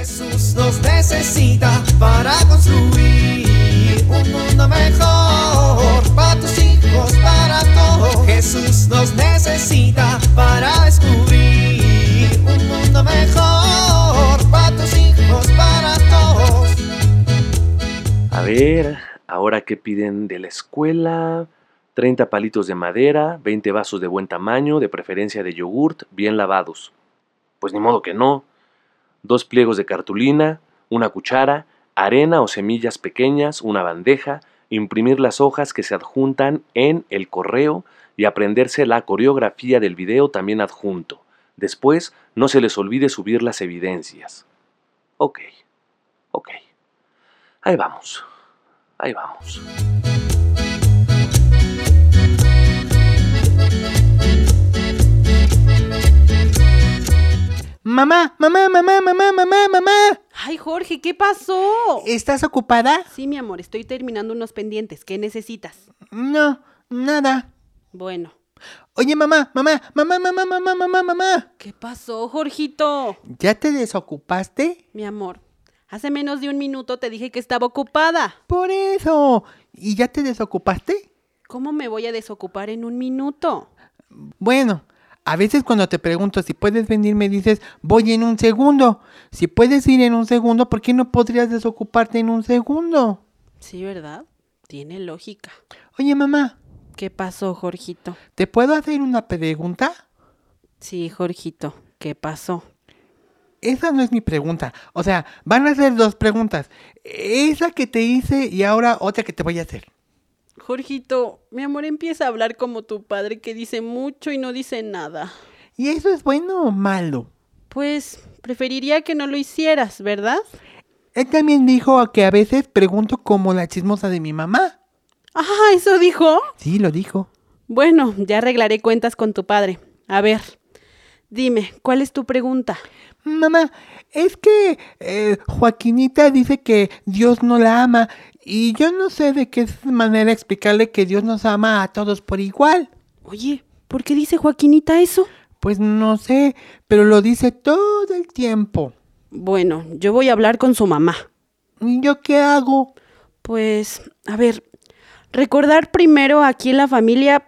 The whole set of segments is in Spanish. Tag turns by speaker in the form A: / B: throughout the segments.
A: Jesús nos necesita para construir un mundo mejor para tus hijos, para todos. Jesús nos necesita para descubrir un mundo mejor para tus hijos, para todos.
B: A ver, ahora qué piden de la escuela. 30 palitos de madera, 20 vasos de buen tamaño, de preferencia de yogurt, bien lavados. Pues ni modo que no. Dos pliegos de cartulina, una cuchara, arena o semillas pequeñas, una bandeja, imprimir las hojas que se adjuntan en el correo y aprenderse la coreografía del video también adjunto. Después, no se les olvide subir las evidencias. Ok, ok. Ahí vamos, ahí vamos.
C: Mamá, mamá, mamá, mamá, mamá, mamá.
D: Ay, Jorge, ¿qué pasó?
C: ¿Estás ocupada?
D: Sí, mi amor, estoy terminando unos pendientes. ¿Qué necesitas?
C: No, nada.
D: Bueno.
C: Oye, mamá, mamá, mamá, mamá, mamá, mamá, mamá.
D: ¿Qué pasó, Jorgito?
C: ¿Ya te desocupaste?
D: Mi amor, hace menos de un minuto te dije que estaba ocupada.
C: Por eso. ¿Y ya te desocupaste?
D: ¿Cómo me voy a desocupar en un minuto?
C: Bueno, a veces cuando te pregunto si puedes venir me dices, voy en un segundo. Si puedes ir en un segundo, ¿por qué no podrías desocuparte en un segundo?
D: Sí, ¿verdad? Tiene lógica.
C: Oye, mamá,
D: ¿Qué pasó, Jorgito?
C: ¿te puedo hacer una pregunta?
D: Sí, Jorgito, ¿qué pasó?
C: Esa no es mi pregunta. O sea, van a ser dos preguntas. Esa que te hice y ahora otra que te voy a hacer.
D: Jorgito, mi amor empieza a hablar como tu padre que dice mucho y no dice nada.
C: ¿Y eso es bueno o malo?
D: Pues preferiría que no lo hicieras, ¿verdad?
C: Él también dijo que a veces pregunto como la chismosa de mi mamá.
D: Ah, ¿eso dijo?
C: Sí, lo dijo.
D: Bueno, ya arreglaré cuentas con tu padre. A ver, dime, ¿cuál es tu pregunta?
C: Mamá, es que eh, Joaquinita dice que Dios no la ama y yo no sé de qué manera explicarle que Dios nos ama a todos por igual.
D: Oye, ¿por qué dice Joaquinita eso?
C: Pues no sé, pero lo dice todo el tiempo.
D: Bueno, yo voy a hablar con su mamá.
C: ¿Y yo qué hago?
D: Pues, a ver, recordar primero aquí en la familia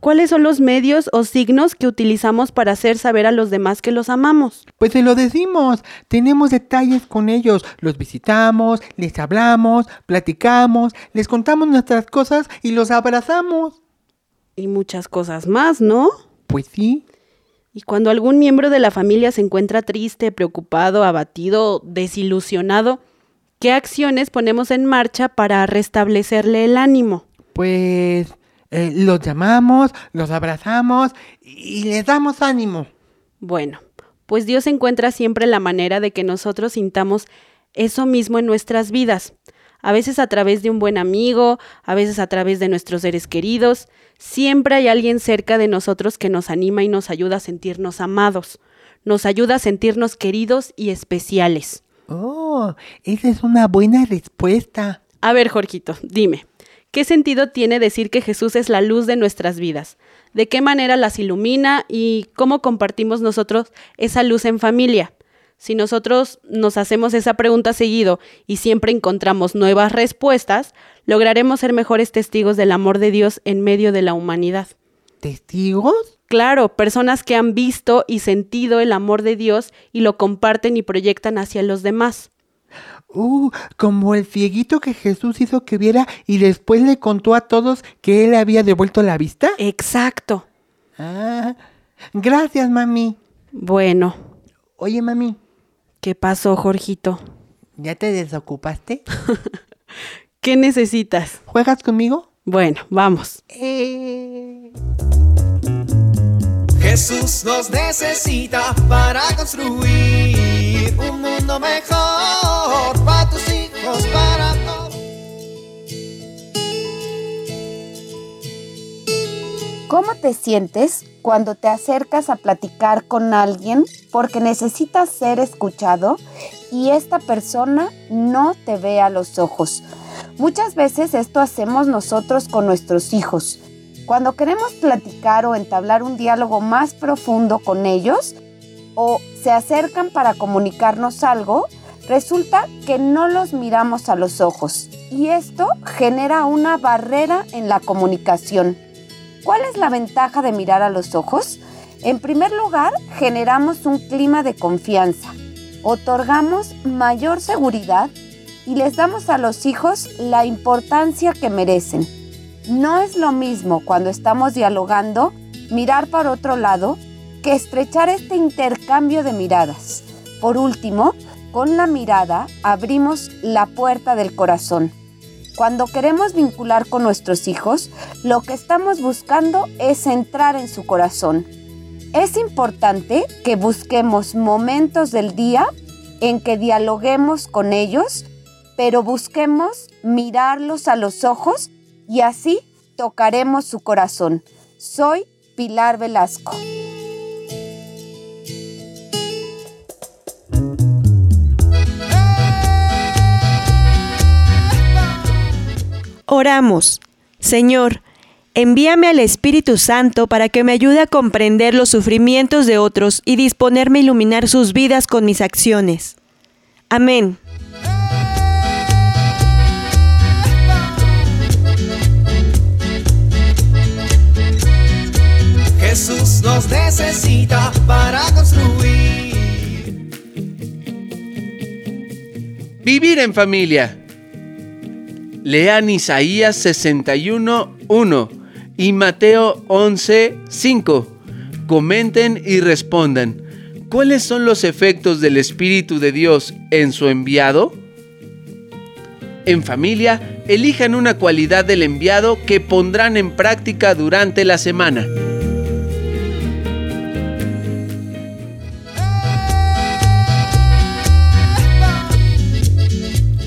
D: cuáles son los medios o signos que utilizamos para hacer saber a los demás que los amamos.
C: Pues se lo decimos, tenemos detalles con ellos, los visitamos, les hablamos, platicamos, les contamos nuestras cosas y los abrazamos.
D: Y muchas cosas más, ¿no?
C: Pues sí.
D: Y cuando algún miembro de la familia se encuentra triste, preocupado, abatido, desilusionado, ¿qué acciones ponemos en marcha para restablecerle el ánimo?
C: Pues eh, los llamamos, los abrazamos y les damos ánimo.
D: Bueno, pues Dios encuentra siempre la manera de que nosotros sintamos eso mismo en nuestras vidas. A veces a través de un buen amigo, a veces a través de nuestros seres queridos. Siempre hay alguien cerca de nosotros que nos anima y nos ayuda a sentirnos amados. Nos ayuda a sentirnos queridos y especiales.
C: Oh, esa es una buena respuesta.
D: A ver, Jorgito, dime, ¿qué sentido tiene decir que Jesús es la luz de nuestras vidas? ¿De qué manera las ilumina y cómo compartimos nosotros esa luz en familia? Si nosotros nos hacemos esa pregunta seguido y siempre encontramos nuevas respuestas, lograremos ser mejores testigos del amor de Dios en medio de la humanidad.
C: ¿Testigos?
D: Claro, personas que han visto y sentido el amor de Dios y lo comparten y proyectan hacia los demás.
C: Uh, como el cieguito que Jesús hizo que viera y después le contó a todos que él había devuelto la vista.
D: Exacto.
C: Ah, gracias, mami.
D: Bueno,
C: Oye, mami,
D: ¿qué pasó, Jorgito?
C: ¿ya te desocupaste?
D: ¿Qué necesitas?
C: ¿Juegas conmigo?
D: Bueno, vamos.
C: Eh...
A: Jesús nos necesita para construir un mundo mejor para tus hijos, para todos.
E: ¿Cómo te sientes cuando te acercas a platicar con alguien porque necesitas ser escuchado y esta persona no te ve a los ojos? Muchas veces esto hacemos nosotros con nuestros hijos. Cuando queremos platicar o entablar un diálogo más profundo con ellos o se acercan para comunicarnos algo, Resulta que no los miramos a los ojos y esto genera una barrera en la comunicación. ¿Cuál es la ventaja de mirar a los ojos? En primer lugar, generamos un clima de confianza, otorgamos mayor seguridad y les damos a los hijos la importancia que merecen. No es lo mismo cuando estamos dialogando mirar para otro lado que estrechar este intercambio de miradas. Por último, con la mirada abrimos la puerta del corazón. Cuando queremos vincular con nuestros hijos, lo que estamos buscando es entrar en su corazón. Es importante que busquemos momentos del día en que dialoguemos con ellos, pero busquemos mirarlos a los ojos y así tocaremos su corazón. Soy Pilar Velasco.
F: Oramos. Señor, envíame al Espíritu Santo para que me ayude a comprender los sufrimientos de otros y disponerme a iluminar sus vidas con mis acciones. Amén.
A: Jesús nos necesita para construir.
G: Vivir en familia. Lean Isaías 61.1 y Mateo 11.5. Comenten y respondan. ¿Cuáles son los efectos del Espíritu de Dios en su enviado? En familia, elijan una cualidad del enviado que pondrán en práctica durante la semana.